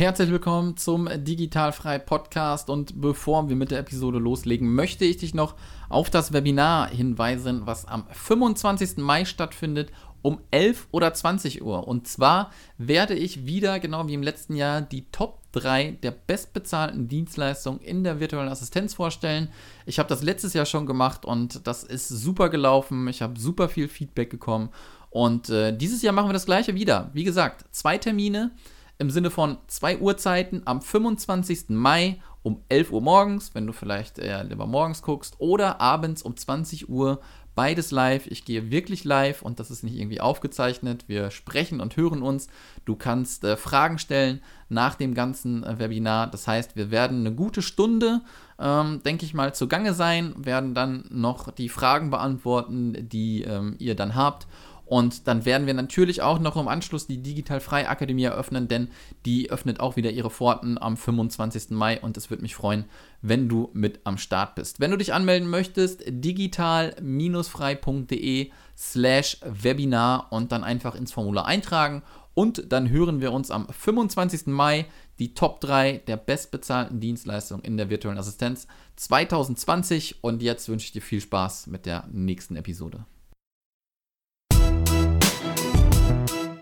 Herzlich willkommen zum Digitalfrei Podcast und bevor wir mit der Episode loslegen, möchte ich dich noch auf das Webinar hinweisen, was am 25. Mai stattfindet um 11 oder 20 Uhr. Und zwar werde ich wieder, genau wie im letzten Jahr, die Top 3 der bestbezahlten Dienstleistungen in der virtuellen Assistenz vorstellen. Ich habe das letztes Jahr schon gemacht und das ist super gelaufen. Ich habe super viel Feedback bekommen. Und äh, dieses Jahr machen wir das gleiche wieder. Wie gesagt, zwei Termine im Sinne von zwei Uhrzeiten am 25. Mai um 11 Uhr morgens, wenn du vielleicht eher lieber morgens guckst, oder abends um 20 Uhr. Beides live. Ich gehe wirklich live und das ist nicht irgendwie aufgezeichnet. Wir sprechen und hören uns. Du kannst äh, Fragen stellen nach dem ganzen äh, Webinar. Das heißt, wir werden eine gute Stunde, ähm, denke ich mal, zugange sein, werden dann noch die Fragen beantworten, die ähm, ihr dann habt. Und dann werden wir natürlich auch noch im Anschluss die Digital Frei Akademie eröffnen, denn die öffnet auch wieder ihre Pforten am 25. Mai und es würde mich freuen, wenn du mit am Start bist. Wenn du dich anmelden möchtest, digital-frei.de slash Webinar und dann einfach ins Formular eintragen und dann hören wir uns am 25. Mai die Top 3 der bestbezahlten Dienstleistungen in der virtuellen Assistenz 2020 und jetzt wünsche ich dir viel Spaß mit der nächsten Episode.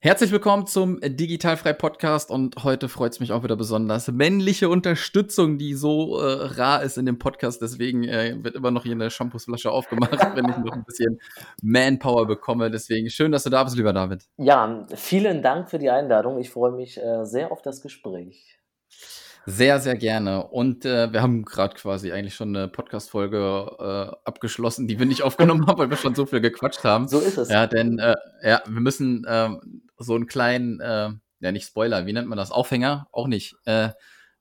Herzlich willkommen zum Digitalfrei Podcast und heute freut es mich auch wieder besonders. Männliche Unterstützung, die so äh, rar ist in dem Podcast, deswegen äh, wird immer noch hier eine Shampoosflasche aufgemacht, wenn ich noch ein bisschen Manpower bekomme. Deswegen schön, dass du da bist, lieber David. Ja, vielen Dank für die Einladung. Ich freue mich äh, sehr auf das Gespräch. Sehr, sehr gerne. Und äh, wir haben gerade quasi eigentlich schon eine Podcast-Folge äh, abgeschlossen, die wir nicht aufgenommen haben, weil wir schon so viel gequatscht haben. So ist es. Ja, denn äh, ja, wir müssen ähm, so einen kleinen, äh, ja nicht Spoiler, wie nennt man das? Aufhänger? Auch nicht. Äh,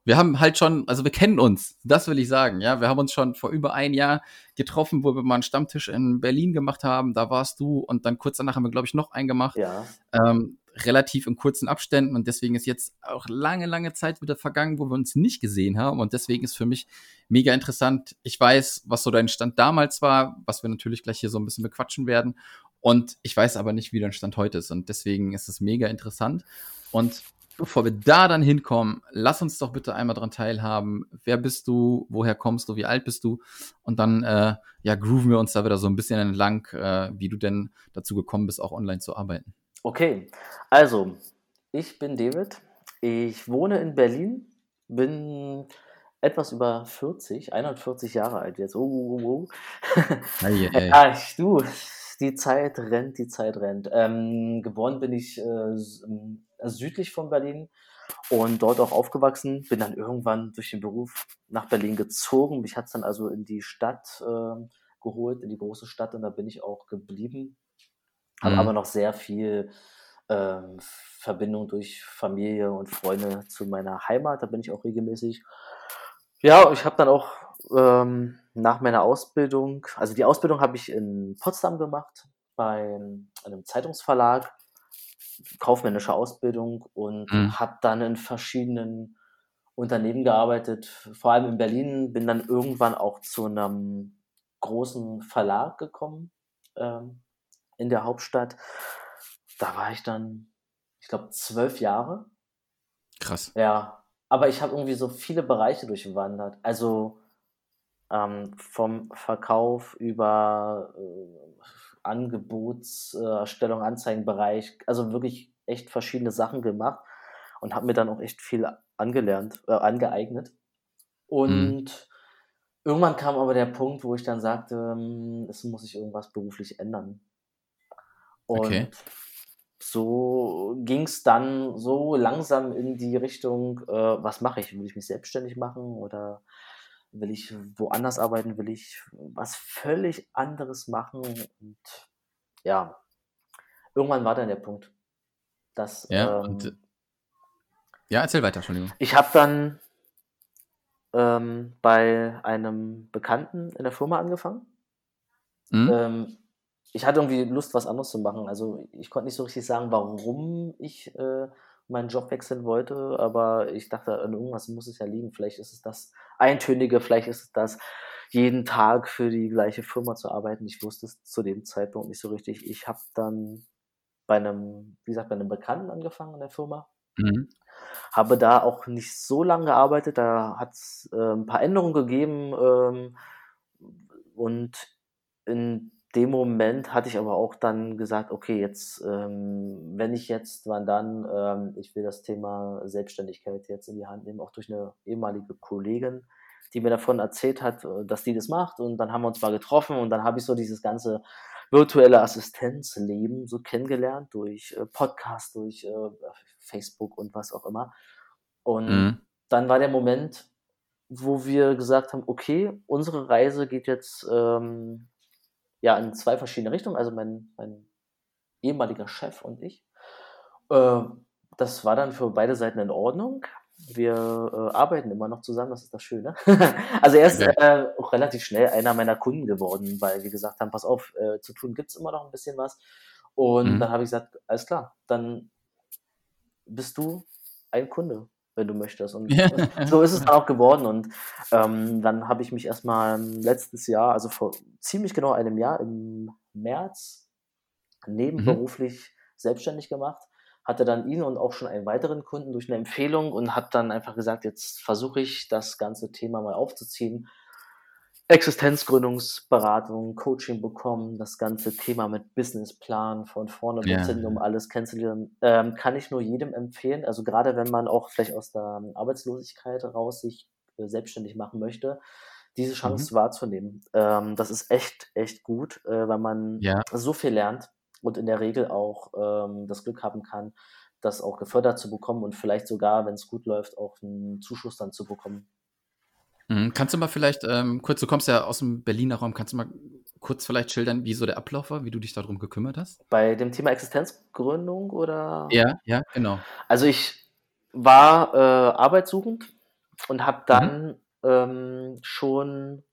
wir haben halt schon, also wir kennen uns, das will ich sagen, ja. Wir haben uns schon vor über ein Jahr getroffen, wo wir mal einen Stammtisch in Berlin gemacht haben. Da warst du und dann kurz danach haben wir, glaube ich, noch einen gemacht. Ja. Ähm, relativ in kurzen Abständen und deswegen ist jetzt auch lange, lange Zeit wieder vergangen, wo wir uns nicht gesehen haben und deswegen ist für mich mega interessant. Ich weiß, was so dein Stand damals war, was wir natürlich gleich hier so ein bisschen bequatschen werden und ich weiß aber nicht, wie dein Stand heute ist und deswegen ist es mega interessant und bevor wir da dann hinkommen, lass uns doch bitte einmal dran teilhaben. Wer bist du? Woher kommst du? Wie alt bist du? Und dann, äh, ja, grooven wir uns da wieder so ein bisschen entlang, äh, wie du denn dazu gekommen bist, auch online zu arbeiten. Okay, also ich bin David. Ich wohne in Berlin, bin etwas über 40, 41 Jahre alt jetzt. Oh, oh, oh. Hey, hey. Ja, ich, du, die Zeit rennt, die Zeit rennt. Ähm, geboren bin ich äh, südlich von Berlin und dort auch aufgewachsen. Bin dann irgendwann durch den Beruf nach Berlin gezogen. Mich hat es dann also in die Stadt äh, geholt, in die große Stadt und da bin ich auch geblieben habe Mhm. aber noch sehr viel ähm, Verbindung durch Familie und Freunde zu meiner Heimat. Da bin ich auch regelmäßig. Ja, ich habe dann auch ähm, nach meiner Ausbildung, also die Ausbildung habe ich in Potsdam gemacht, bei einem Zeitungsverlag, kaufmännische Ausbildung und Mhm. habe dann in verschiedenen Unternehmen gearbeitet, vor allem in Berlin, bin dann irgendwann auch zu einem großen Verlag gekommen ähm, in der Hauptstadt. Da war ich dann, ich glaube, zwölf Jahre. Krass. Ja, aber ich habe irgendwie so viele Bereiche durchwandert. Also ähm, vom Verkauf über äh, Angebotserstellung, Anzeigenbereich, also wirklich echt verschiedene Sachen gemacht und habe mir dann auch echt viel angelernt, äh, angeeignet. Und irgendwann kam aber der Punkt, wo ich dann sagte, ähm, es muss sich irgendwas beruflich ändern. Und Okay. so ging es dann so langsam in die Richtung, äh, was mache ich? Will ich mich selbstständig machen oder will ich woanders arbeiten? Will ich was völlig anderes machen? Und ja, irgendwann war dann der Punkt, dass Ja, ähm, und ja, erzähl weiter, Entschuldigung. ich habe dann ähm, bei einem Bekannten in der Firma angefangen. Mhm. Ähm, ich hatte irgendwie Lust, was anderes zu machen. Also ich konnte nicht so richtig sagen, warum ich äh, meinen Job wechseln wollte, aber ich dachte, an irgendwas muss es ja liegen. Vielleicht ist es das Eintönige, vielleicht ist es das, jeden Tag für die gleiche Firma zu arbeiten. Ich wusste es zu dem Zeitpunkt nicht so richtig. Ich habe dann bei einem, wie gesagt, bei einem Bekannten angefangen in der Firma. Mhm. Habe da auch nicht so lange gearbeitet. Da hat es äh, ein paar Änderungen gegeben. Ähm, und in dem Moment hatte ich aber auch dann gesagt, okay, jetzt, ähm, wenn ich jetzt, wann dann, ähm, ich will das Thema Selbstständigkeit jetzt in die Hand nehmen, auch durch eine ehemalige Kollegin, die mir davon erzählt hat, äh, dass die das macht. Und dann haben wir uns mal getroffen und dann habe ich so dieses ganze virtuelle Assistenzleben so kennengelernt durch äh, Podcast, durch äh, Facebook und was auch immer. Und mhm. dann war der Moment, wo wir gesagt haben, okay, unsere Reise geht jetzt ähm, ja in zwei verschiedene Richtungen. Also mein, mein ehemaliger Chef und ich. Äh, das war dann für beide Seiten in Ordnung. Wir äh, arbeiten immer noch zusammen, das ist das Schöne. also er ist äh, auch relativ schnell einer meiner Kunden geworden, weil wir gesagt haben, pass auf, äh, zu tun gibt es immer noch ein bisschen was. Und mhm. dann habe ich gesagt, alles klar, dann bist du ein Kunde, wenn du möchtest. Und so ist es dann auch geworden. Und ähm, dann habe ich mich erstmal letztes Jahr, also vor ziemlich genau einem Jahr, im März, nebenberuflich mhm. selbstständig gemacht hatte dann ihn und auch schon einen weiteren Kunden durch eine Empfehlung und habe dann einfach gesagt, jetzt versuche ich das ganze Thema mal aufzuziehen. Existenzgründungsberatung, Coaching bekommen, das ganze Thema mit Businessplan von vorne bis hinten, um alles kennenzulernen, ähm, kann ich nur jedem empfehlen. Also gerade wenn man auch vielleicht aus der Arbeitslosigkeit raus sich äh, selbstständig machen möchte, diese Chance mhm. wahrzunehmen. Ähm, das ist echt, echt gut, äh, weil man ja. so viel lernt und in der Regel auch ähm, das Glück haben kann, das auch gefördert zu bekommen und vielleicht sogar, wenn es gut läuft, auch einen Zuschuss dann zu bekommen. Mhm. Kannst du mal vielleicht ähm, kurz, du kommst ja aus dem Berliner Raum, kannst du mal kurz vielleicht schildern, wie so der Ablauf war, wie du dich darum gekümmert hast? Bei dem Thema Existenzgründung oder? Ja, ja, genau. Also ich war äh, arbeitssuchend und habe mhm. dann mhm. ähm, schon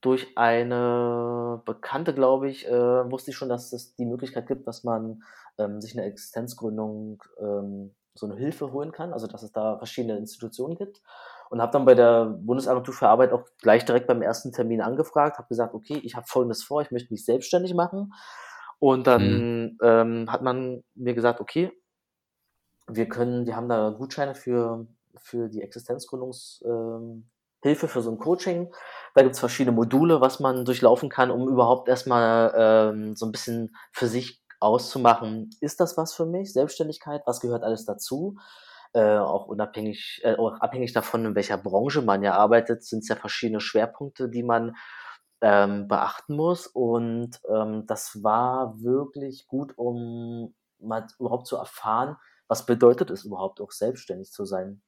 durch eine Bekannte, glaube ich, äh, wusste ich schon, dass es die Möglichkeit gibt, dass man ähm, sich eine Existenzgründung ähm, so eine Hilfe holen kann, also dass es da verschiedene Institutionen gibt. Und habe dann bei der Bundesagentur für Arbeit auch gleich direkt beim ersten Termin angefragt, habe gesagt, okay, ich habe Folgendes vor, ich möchte mich selbstständig machen. Und dann mhm. ähm, hat man mir gesagt, okay, wir können, wir haben da Gutscheine für, für die Existenzgründungshilfe, ähm, für so ein Coaching. Da gibt es verschiedene Module, was man durchlaufen kann, um überhaupt erstmal ähm, so ein bisschen für sich auszumachen, ist das was für mich? Selbstständigkeit, was gehört alles dazu? Äh, auch unabhängig, äh, auch abhängig davon, in welcher Branche man ja arbeitet, sind es ja verschiedene Schwerpunkte, die man ähm, beachten muss. Und ähm, das war wirklich gut, um mal überhaupt zu erfahren, was bedeutet es überhaupt auch selbstständig zu sein.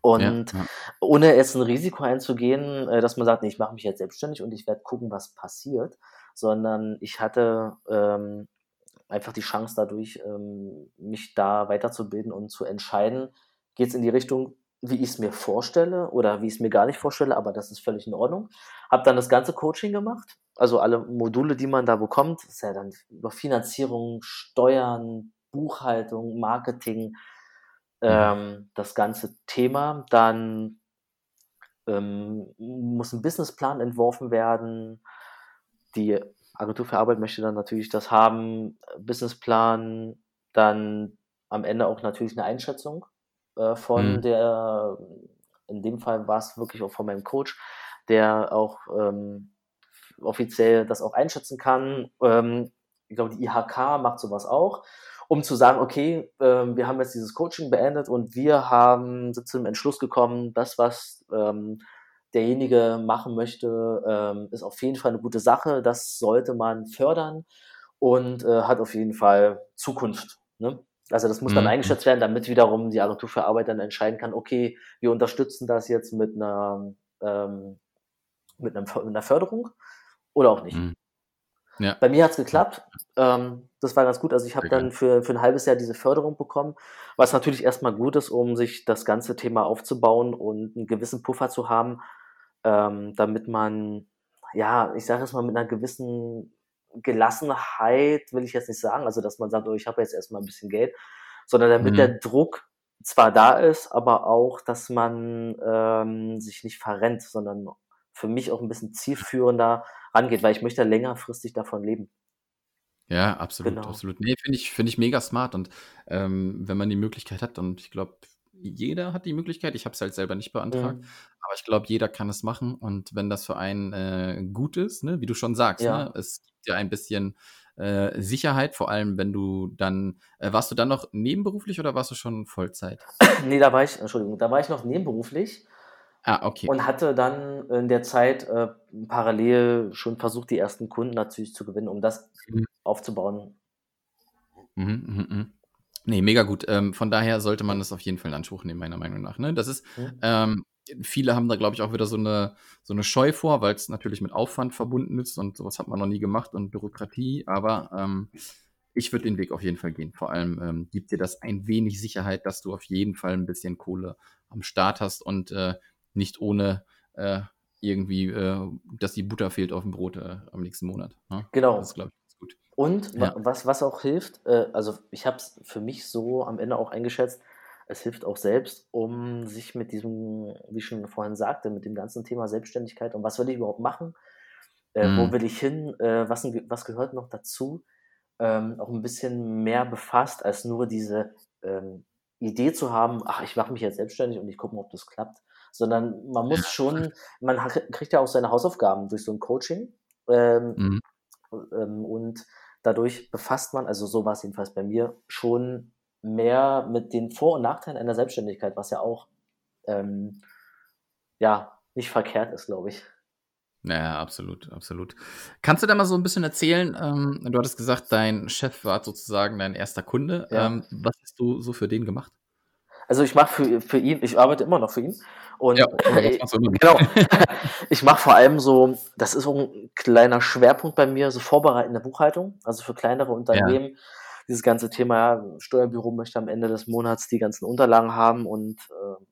Und ja, ja. ohne jetzt ein Risiko einzugehen, äh, dass man sagt, nee, ich mache mich jetzt selbstständig und ich werde gucken, was passiert, sondern ich hatte ähm, einfach die Chance dadurch, ähm, mich da weiterzubilden und zu entscheiden, geht es in die Richtung, wie ich es mir vorstelle oder wie ich es mir gar nicht vorstelle, aber das ist völlig in Ordnung. Habe dann das ganze Coaching gemacht, also alle Module, die man da bekommt, ist ja dann über Finanzierung, Steuern, Buchhaltung, Marketing, ähm, das ganze Thema. Dann ähm, muss ein Businessplan entworfen werden. Die Agentur für Arbeit möchte dann natürlich das haben, Businessplan, dann am Ende auch natürlich eine Einschätzung äh, von mhm. der, in dem Fall war es wirklich auch von meinem Coach, der auch ähm, offiziell das auch einschätzen kann. Ähm, ich glaube, die IHK macht sowas auch um zu sagen, okay, ähm, wir haben jetzt dieses Coaching beendet und wir haben sind zum Entschluss gekommen, das, was ähm, derjenige machen möchte, ähm, ist auf jeden Fall eine gute Sache. Das sollte man fördern und äh, hat auf jeden Fall Zukunft. Ne? Also das muss mhm. dann eingeschätzt werden, damit wiederum die Agentur für Arbeit dann entscheiden kann, okay, wir unterstützen das jetzt mit einer, ähm, mit, einem, mit einer Förderung oder auch nicht. Mhm. Ja. Bei mir hat es geklappt. Ähm, das war ganz gut. Also ich habe dann für, für ein halbes Jahr diese Förderung bekommen, was natürlich erstmal gut ist, um sich das ganze Thema aufzubauen und einen gewissen Puffer zu haben, ähm, damit man, ja, ich sage es mal mit einer gewissen Gelassenheit, will ich jetzt nicht sagen, also dass man sagt, oh, ich habe jetzt erstmal ein bisschen Geld, sondern damit Mhm. der Druck zwar da ist, aber auch, dass man ähm, sich nicht verrennt, sondern für mich auch ein bisschen zielführender rangeht, weil ich möchte längerfristig davon leben. Ja, absolut, Genau. absolut. Ne, finde ich finde ich mega smart und, ähm, wenn man die Möglichkeit hat und ich glaube, jeder hat die Möglichkeit. Ich habe es halt selber nicht beantragt, Mhm. aber ich glaube, jeder kann es machen und wenn das für einen, äh, gut ist, ne, wie du schon sagst, Ja. ne, es gibt dir ein bisschen, äh, Sicherheit, vor allem wenn du dann äh, warst du dann noch nebenberuflich oder warst du schon Vollzeit? Ne, da war ich Entschuldigung, da war ich noch nebenberuflich Ah, okay. und hatte dann in der Zeit, äh, parallel schon versucht, die ersten Kunden natürlich zu gewinnen, um das Mhm. aufzubauen. Mhm, mhm, mhm. Ne, mega gut. Ähm, von daher sollte man das auf jeden Fall in Anspruch nehmen, meiner Meinung nach, ne? Das ist Mhm. ähm, viele haben da, glaube ich, auch wieder so 'ne so 'ne Scheu vor, weil's natürlich mit Aufwand verbunden ist und so was hat man noch nie gemacht und Bürokratie, aber, ähm, ich würde den Weg auf jeden Fall gehen. Vor allem, ähm, gibt dir das ein wenig Sicherheit, dass du auf jeden Fall 'n bisschen Kohle am Start hast und, äh, nicht ohne, äh, irgendwie, äh, dass die Butter fehlt aufm Brot, äh, am nächsten Monat, ne? Genau. Das ist, glaube ich. Und Ja. was was auch hilft, äh, also ich habe es für mich so am Ende auch eingeschätzt, es hilft auch selbst, um sich mit diesem, wie ich schon vorhin sagte, mit dem ganzen Thema Selbstständigkeit und was will ich überhaupt machen, äh, wo Mhm. will ich hin, äh, was was gehört noch dazu, ähm, auch 'n bisschen mehr befasst, als nur diese, ähm, Idee zu haben: „Ach, ich mache mich jetzt selbstständig und ich gucke mal, ob das klappt.“ Sondern man muss schon man kriegt ja auch seine Hausaufgaben durch so 'n Coaching, ähm, Mhm. ähm, und dadurch befasst man also so war's jedenfalls bei mir, schon mehr mit den Vor und Nachteilen einer Selbstständigkeit, was ja auch, ähm, ja, nicht verkehrt ist, glaube ich. Ja, ja, absolut, absolut. Kannst du da mal so 'n bisschen erzählen ähm, du hattest gesagt, dein Chef war sozusagen dein 1. Kunde. Ja. Ähm, was hast du so für den gemacht? Also, ich mache für für ihn ich arbeite immer noch für ihn und, Ja, äh, genau. Ich mache vor allem so das ist so 'n kleiner Schwerpunkt bei mir, so vorbereitende Buchhaltung, also für kleinere Unternehmen. Dieses ganze Thema, ja, Steuerbüro möchte am Ende des Monats die ganzen Unterlagen haben und, äh,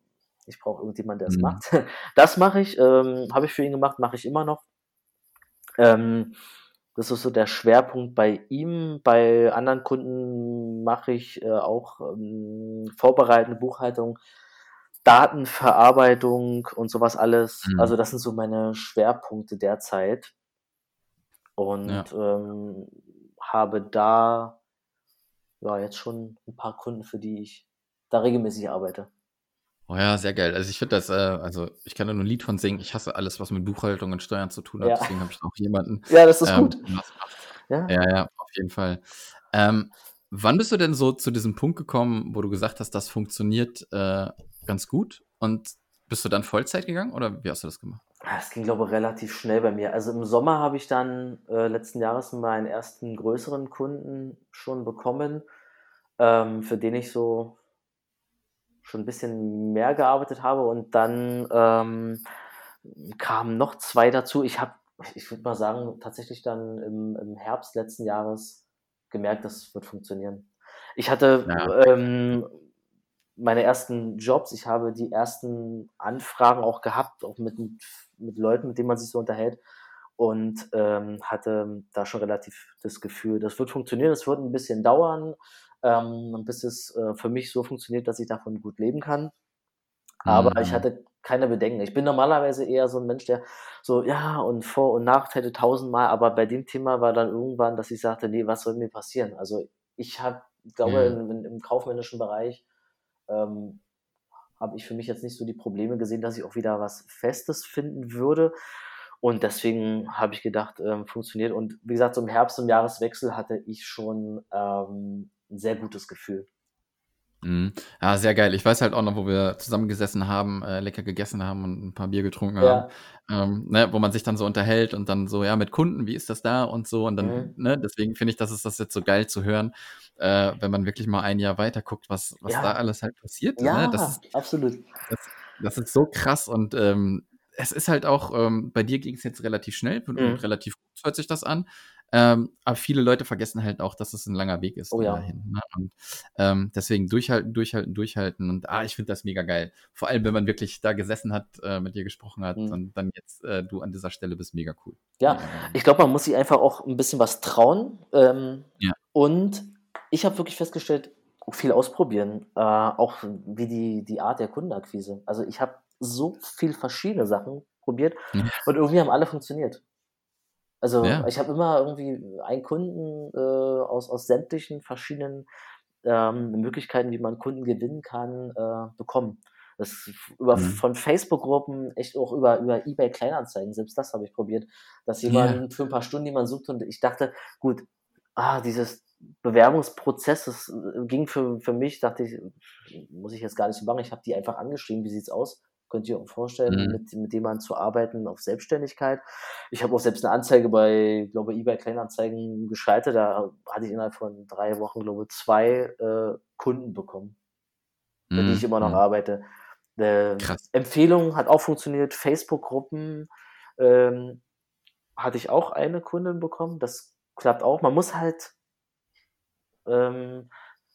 ich brauche irgendjemand, der es Mhm. macht. Das mache ich, ähm, habe ich für ihn gemacht, mache ich immer noch. Ähm, das ist so der Schwerpunkt bei ihm. Bei anderen Kunden mache ich, äh, auch, ähm, vorbereitende Buchhaltung, Datenverarbeitung und so was alles. Mhm. Also, das sind so meine Schwerpunkte derzeit. Und, Ja. ähm, habe da, ja, jetzt schon 'n paar Kunden, für die ich da regelmäßig arbeite. Oh ja, sehr geil. Also, ich finde das, äh also, ich kann da nur 'n Lied von singen. Ich hasse alles, was mit Buchhaltung und Steuern zu tun hat, Ja. deswegen habe ich auch jemanden, Ja, das ist ähm, gut. Ja. Ja, ja, auf jeden Fall. Ähm, wann bist du denn so zu diesem Punkt gekommen, wo du gesagt hast, das funktioniert, äh, ganz gut? Und bist du dann Vollzeit gegangen oder wie hast du das gemacht? Ah, das ging, glaube ich, relativ schnell bei mir. Also, im Sommer habe ich dann, äh, letzten Jahres meinen 1. größeren Kunden schon bekommen, ähm, für den ich so schon 'n bisschen mehr gearbeitet habe und dann, ähm, kamen noch 2 dazu. Ich habe ich würde mal sagen, tatsächlich dann im im Herbst letzten Jahres gemerkt, das wird funktionieren. Ich hatte, Ja. ähm, meine ersten Jobs ich habe die ersten Anfragen auch gehabt, auch mit mit Leuten, mit denen man sich so unterhält und, ähm, hatte da schon relativ das Gefühl, das wird funktionieren. Es wird 'n bisschen dauern, ähm, bis es, äh, für mich so funktioniert, dass ich davon gut leben kann. Aber ich Mhm. hatte keine Bedenken. Ich bin normalerweise eher so 'n Mensch, der so ja, und Vor und Nachteile tausendmal, aber bei dem Thema war dann irgendwann, dass ich sagte: „Ne, was soll mir passieren?“ Also, ich habe glaube, Mhm. im im im kaufmännischen Bereich, ähm, habe ich für mich jetzt nicht so die Probleme gesehen, dass ich auch wieder was Festes finden würde. Und deswegen habe ich gedacht, ähm, funktioniert. Und wie gesagt, so im Herbst, im Jahreswechsel hatte ich schon, ähm, 'n sehr gutes Gefühl. Mhm. Ja, sehr geil. Ich weiß halt auch noch, wo wir zusammengesessen haben, äh, lecker gegessen haben und 'n paar Bier getrunken haben, Ja. ähm, ne, wo man sich dann so unterhält und dann so: „Ja, mit Kunden, wie ist das da?“ und so und dann Mhm. ne, deswegen finde ich, das ist das jetzt so geil zu hören, äh, wenn man wirklich mal ein Jahr weiter guckt, was was da Ja. alles halt passiert ne? Das Ja, ist absolut. das das ist so krass und, ähm, es ist halt auch, ähm bei dir ging's jetzt relativ schnell und Mhm. und relativ gut hört sich das an. Ähm, aber viele Leute vergessen halt auch, dass es 'n langer Weg ist Oh ja. dahin, ne? Und, ähm, deswegen durchhalten, durchhalten, durchhalten und, ah, ich finde das mega geil. Vor allem, wenn man wirklich da gesessen hat, äh, mit dir gesprochen hat Mhm. und dann jetzt, äh, du an dieser Stelle bist, mega cool. Ja, mega. ich glaube, man muss sich einfach auch 'n bisschen was trauen. Ähm, Ja. und ich habe wirklich festgestellt, viel ausprobieren, äh, auch wie die, die Art der Kundenakquise. Also ich habe so viel verschiedene Sachen probiert und irgendwie haben alle funktioniert. Also Ja. ich habe immer irgendwie einen Kunden äh, aus, aus sämtlichen verschiedenen ähm, Möglichkeiten, wie man Kunden gewinnen kann, äh, bekommen. Das über Mhm. von Facebook-Gruppen, echt auch über, über eBay Kleinanzeigen, selbst das habe ich probiert, dass jemand für ein paar Stunden jemanden sucht und ich dachte, gut, ah, dieses Bewerbungsprozess, das äh, ging für, für mich, dachte ich, muss ich jetzt gar nicht so machen. Ich habe die einfach angeschrieben, wie sieht's aus? Könnt ihr euch vorstellen, Mhm. mit, mit jemandem zu arbeiten auf Selbstständigkeit? Ich habe auch selbst eine Anzeige bei, glaube eBay Kleinanzeigen geschaltet. Da hatte ich innerhalb von drei Wochen, glaube zwei äh, Kunden bekommen, für die ich immer noch Mhm. arbeite. Äh, Krass. Empfehlung hat auch funktioniert. Facebook-Gruppen ähm, hatte ich auch eine Kundin bekommen. Das klappt auch. Man muss halt, ähm,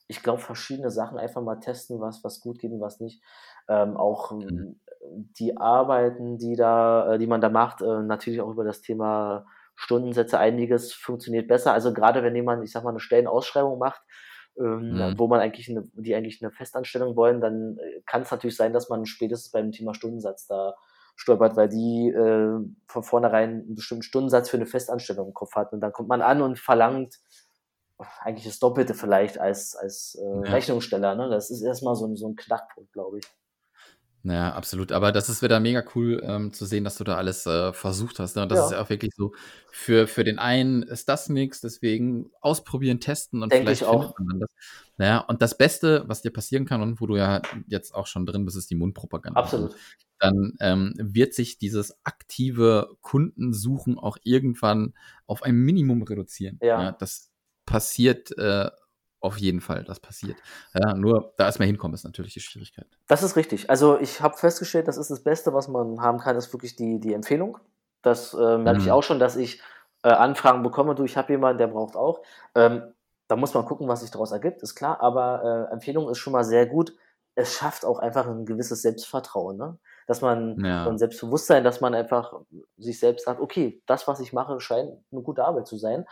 ich glaube, verschiedene Sachen einfach mal testen, was, was gut geht und was nicht. Ähm, auch Mhm. Die Arbeiten, die da, äh, die man da macht, äh, natürlich auch über das Thema Stundensätze, einiges funktioniert besser. Also gerade wenn jemand, ich sag mal, eine Stellenausschreibung macht, ähm, Mhm. wo man eigentlich eine, die eigentlich eine Festanstellung wollen, dann äh, kann es natürlich sein, dass man spätestens beim Thema Stundensatz da stolpert, weil die äh, von vornherein einen bestimmten Stundensatz für eine Festanstellung im Kopf hat. Und dann kommt man an und verlangt eigentlich das Doppelte vielleicht als, als äh, Ja. Rechnungssteller. Ne? Das ist erstmal so, ein- so ein Knackpunkt, glaube ich. Ja, absolut. Aber das ist wieder mega cool ähm, zu sehen, dass du da alles äh, versucht hast. Ne? Und das Ja. ist ja auch wirklich so, für, für den einen ist das nichts, deswegen ausprobieren, testen und Denke vielleicht ich auch. findet man dann das. Naja, und das Beste, was dir passieren kann und wo du ja jetzt auch schon drin bist, ist die Mundpropaganda. Absolut. Und dann ähm, wird sich dieses aktive Kundensuchen auch irgendwann auf ein Minimum reduzieren. Ja. das passiert äh, auf jeden Fall, das passiert. Ja, nur da erstmal hinkommen, ist natürlich die Schwierigkeit. Das ist richtig. Also ich habe festgestellt, das ist das Beste, was man haben kann, ist wirklich die, die Empfehlung. Das äh, merke ich Mhm. auch schon, dass ich äh, Anfragen bekomme, du, ich habe jemanden, der braucht auch. Ähm, da muss man gucken, was sich daraus ergibt, ist klar, aber äh, Empfehlung ist schon mal sehr gut. Es schafft auch einfach ein gewisses Selbstvertrauen, ne? dass man Ja. und Selbstbewusstsein, dass man einfach sich selbst sagt, okay, das, was ich mache, scheint eine gute Arbeit zu sein.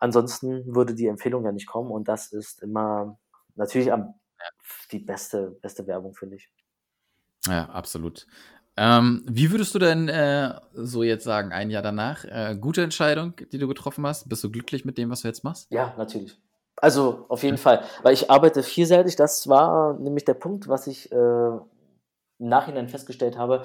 Ansonsten würde die Empfehlung ja nicht kommen und das ist immer natürlich am, die beste, beste Werbung, finde ich. Ja, absolut. Ähm, wie würdest du denn äh, so jetzt sagen, ein Jahr danach, äh, gute Entscheidung, die du getroffen hast? Bist du glücklich mit dem, was du jetzt machst? Ja, natürlich. Also auf jeden Fall, weil ich arbeite vielseitig. Das war nämlich der Punkt, was ich äh, im Nachhinein festgestellt habe.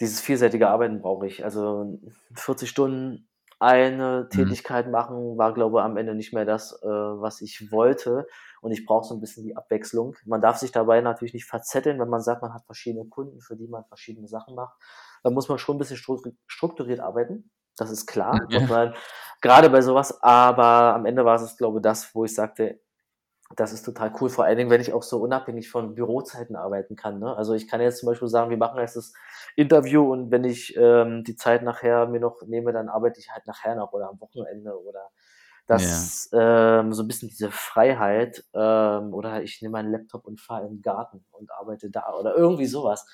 Dieses vielseitige Arbeiten brauche ich. Also 40 Stunden eine Tätigkeit machen war, glaube ich, am Ende nicht mehr das, äh, was ich wollte. Und ich brauche so ein bisschen die Abwechslung. Man darf sich dabei natürlich nicht verzetteln, wenn man sagt, man hat verschiedene Kunden, für die man verschiedene Sachen macht. Da muss man schon ein bisschen stru- strukturiert arbeiten. Das ist klar. Ja. Man, gerade bei sowas. Aber am Ende war es, glaube ich, das, wo ich sagte, das ist total cool. Vor allen Dingen, wenn ich auch so unabhängig von Bürozeiten arbeiten kann. Ne? Also ich kann jetzt zum Beispiel sagen, wir machen jetzt das Interview und wenn ich ähm, die Zeit nachher mir noch nehme, dann arbeite ich halt nachher noch oder am Wochenende oder das ähm, so ein bisschen diese Freiheit ähm, oder ich nehme meinen Laptop und fahre in den Garten und arbeite da oder irgendwie sowas.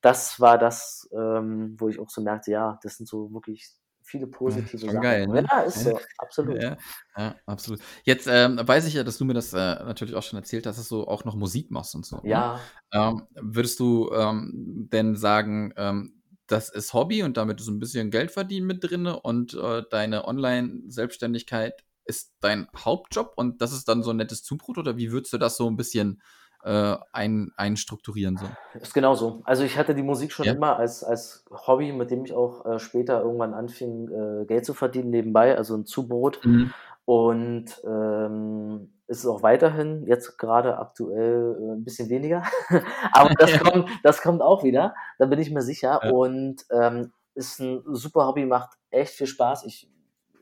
Das war das, ähm, wo ich auch so merkte, ja, das sind so wirklich viele positive schon Sachen. geil, ne? Ja, ist Ja. so, absolut. Ja, ja absolut. Jetzt ähm, weiß ich ja, dass du mir das äh, natürlich auch schon erzählt hast, dass du auch noch Musik machst und so. ne? Ja, Ähm, würdest du ähm, denn sagen, ähm, das ist Hobby und damit ist ein bisschen Geld verdienen mit drin und äh, deine Online-Selbstständigkeit ist dein Hauptjob und das ist dann so ein nettes Zubrot oder wie würdest du das so ein bisschen äh, ein, einstrukturieren? So? Ist genauso. Also ich hatte die Musik schon Ja. immer als, als Hobby, mit dem ich auch äh, später irgendwann anfing, äh, Geld zu verdienen nebenbei, also ein Zubrot. Und ähm, ist es auch weiterhin, jetzt gerade aktuell äh, ein bisschen weniger. Aber das kommt, das kommt auch wieder, da bin ich mir sicher. Ja. Und ähm, ist ein super Hobby, macht echt viel Spaß. Ich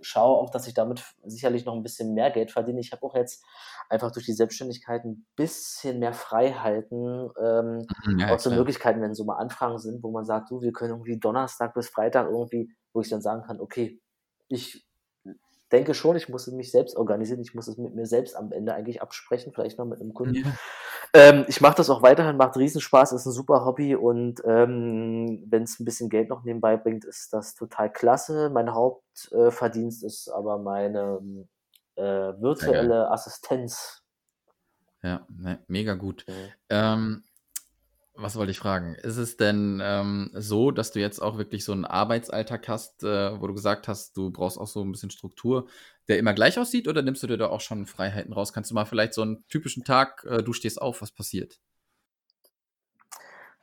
schaue auch, dass ich damit sicherlich noch ein bisschen mehr Geld verdiene. Ich habe auch jetzt einfach durch die Selbstständigkeit ein bisschen mehr Freiheiten, ähm, Mhm, ja, auch so klar. Möglichkeiten, wenn so mal Anfragen sind, wo man sagt, du, wir können irgendwie Donnerstag bis Freitag irgendwie, wo ich dann sagen kann, okay, ich denke schon, ich muss mich selbst organisieren, ich muss es mit mir selbst am Ende eigentlich absprechen, vielleicht noch mit einem Kunden. Ja. Ähm, ich mache das auch weiterhin, macht Riesenspaß, ist ein super Hobby und ähm, wenn es ein bisschen Geld noch nebenbei bringt, ist das total klasse. Mein Hauptverdienst ist aber meine äh, virtuelle Assistenz. Ja, ne, mega gut. Mhm. Ähm, was wollte ich fragen? Ist es denn ähm, so, dass du jetzt auch wirklich so einen Arbeitsalltag hast, äh, wo du gesagt hast, du brauchst auch so ein bisschen Struktur, der immer gleich aussieht, oder nimmst du dir da auch schon Freiheiten raus? Kannst du mal vielleicht so einen typischen Tag, äh, du stehst auf, was passiert?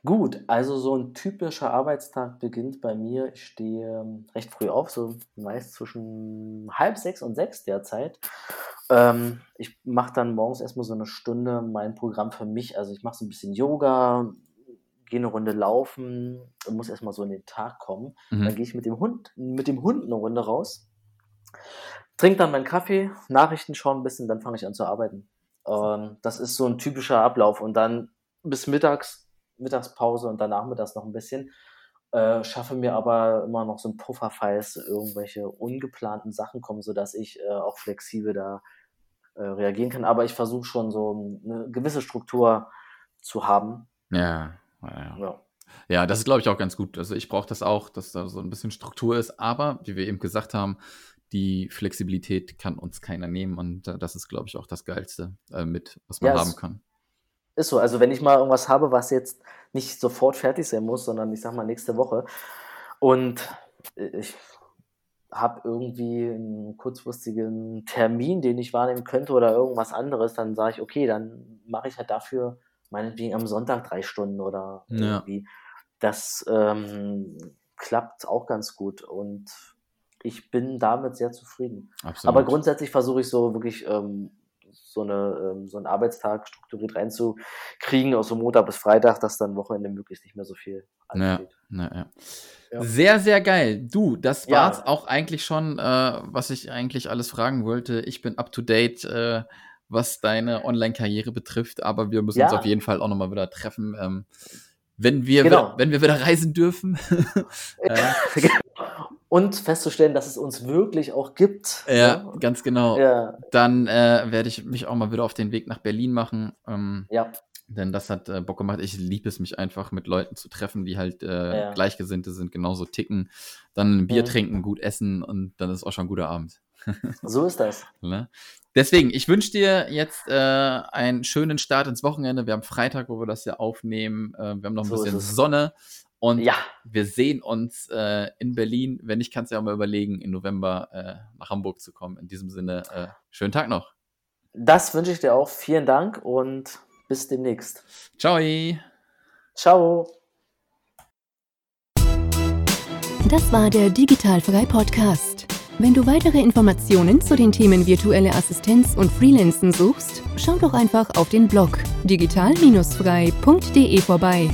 Gut, also so ein typischer Arbeitstag beginnt bei mir. Ich stehe ähm, recht früh auf, so meist zwischen halb sechs und sechs derzeit. Ähm, ich mache dann morgens erstmal so eine Stunde mein Programm für mich. Also ich mache so ein bisschen Yoga, gehe eine Runde laufen muss erstmal so in den Tag kommen. Mhm. Dann gehe ich mit dem Hund, mit dem Hund eine Runde raus, trinke dann meinen Kaffee, Nachrichten schauen ein bisschen, dann fange ich an zu arbeiten. Ähm, das ist so ein typischer Ablauf und dann bis mittags, Mittagspause und danach mittags noch ein bisschen. Äh, schaffe mir aber immer noch so ein Puffer, falls irgendwelche ungeplanten Sachen kommen, sodass ich äh, auch flexibel da äh, reagieren kann. Aber ich versuche schon so eine gewisse Struktur zu haben. Ja, ja, ja. Ja. Das ist, glaube ich, auch ganz gut. Also ich brauche das auch, dass da so ein bisschen Struktur ist. Aber, wie wir eben gesagt haben, die Flexibilität kann uns keiner nehmen. Und äh, das ist, glaube ich, auch das Geilste äh, mit, was man Ja, haben kann. Ist so, also wenn ich mal irgendwas habe, was jetzt nicht sofort fertig sein muss, sondern ich sag mal nächste Woche und ich habe irgendwie einen kurzfristigen Termin, den ich wahrnehmen könnte oder irgendwas anderes, dann sage ich, okay, dann mache ich halt dafür meinetwegen am Sonntag drei Stunden oder Ja. irgendwie. Das ähm, klappt auch ganz gut und ich bin damit sehr zufrieden. Absolut. Aber grundsätzlich versuche ich so wirklich ähm, so, eine, ähm, so einen Arbeitstag strukturiert reinzukriegen, aus so Montag bis Freitag, dass dann Wochenende möglichst nicht mehr so viel Ja. ansteht. Na, ja. Ja. Sehr, sehr geil. Du, das Ja. war's auch eigentlich schon, äh, was ich eigentlich alles fragen wollte. Ich bin up to date, äh, was deine Online-Karriere betrifft, aber wir müssen uns Ja. auf jeden Fall auch nochmal wieder treffen. Ähm, wenn, wir Genau. wieder, wenn wir wieder reisen dürfen. äh, Und festzustellen, dass es uns wirklich auch gibt. ja, ne? ganz genau. Ja, Dann äh, werde ich mich auch mal wieder auf den Weg nach Berlin machen. Ähm, ja, Denn das hat äh, Bock gemacht. Ich liebe es, mich einfach mit Leuten zu treffen, die halt äh, Ja. Gleichgesinnte sind, genauso ticken. Dann ein Bier Mhm. trinken, gut essen und dann ist auch schon ein guter Abend. so ist das. Ne? Deswegen, ich wünsche dir jetzt äh, einen schönen Start ins Wochenende. Wir haben Freitag, wo wir das ja aufnehmen. Äh, wir haben noch ein So bisschen. Sonne. Und Ja, wir sehen uns äh, in Berlin. Wenn nicht, kannst du ja auch mal überlegen, im November äh, nach Hamburg zu kommen. In diesem Sinne, äh, schönen Tag noch. das wünsche ich dir auch. Vielen Dank und bis demnächst. Ciao. Ciao. Das war der Digitalfrei Podcast. Wenn du weitere Informationen zu den Themen virtuelle Assistenz und Freelancen suchst, schau doch einfach auf den Blog digital-frei.de vorbei.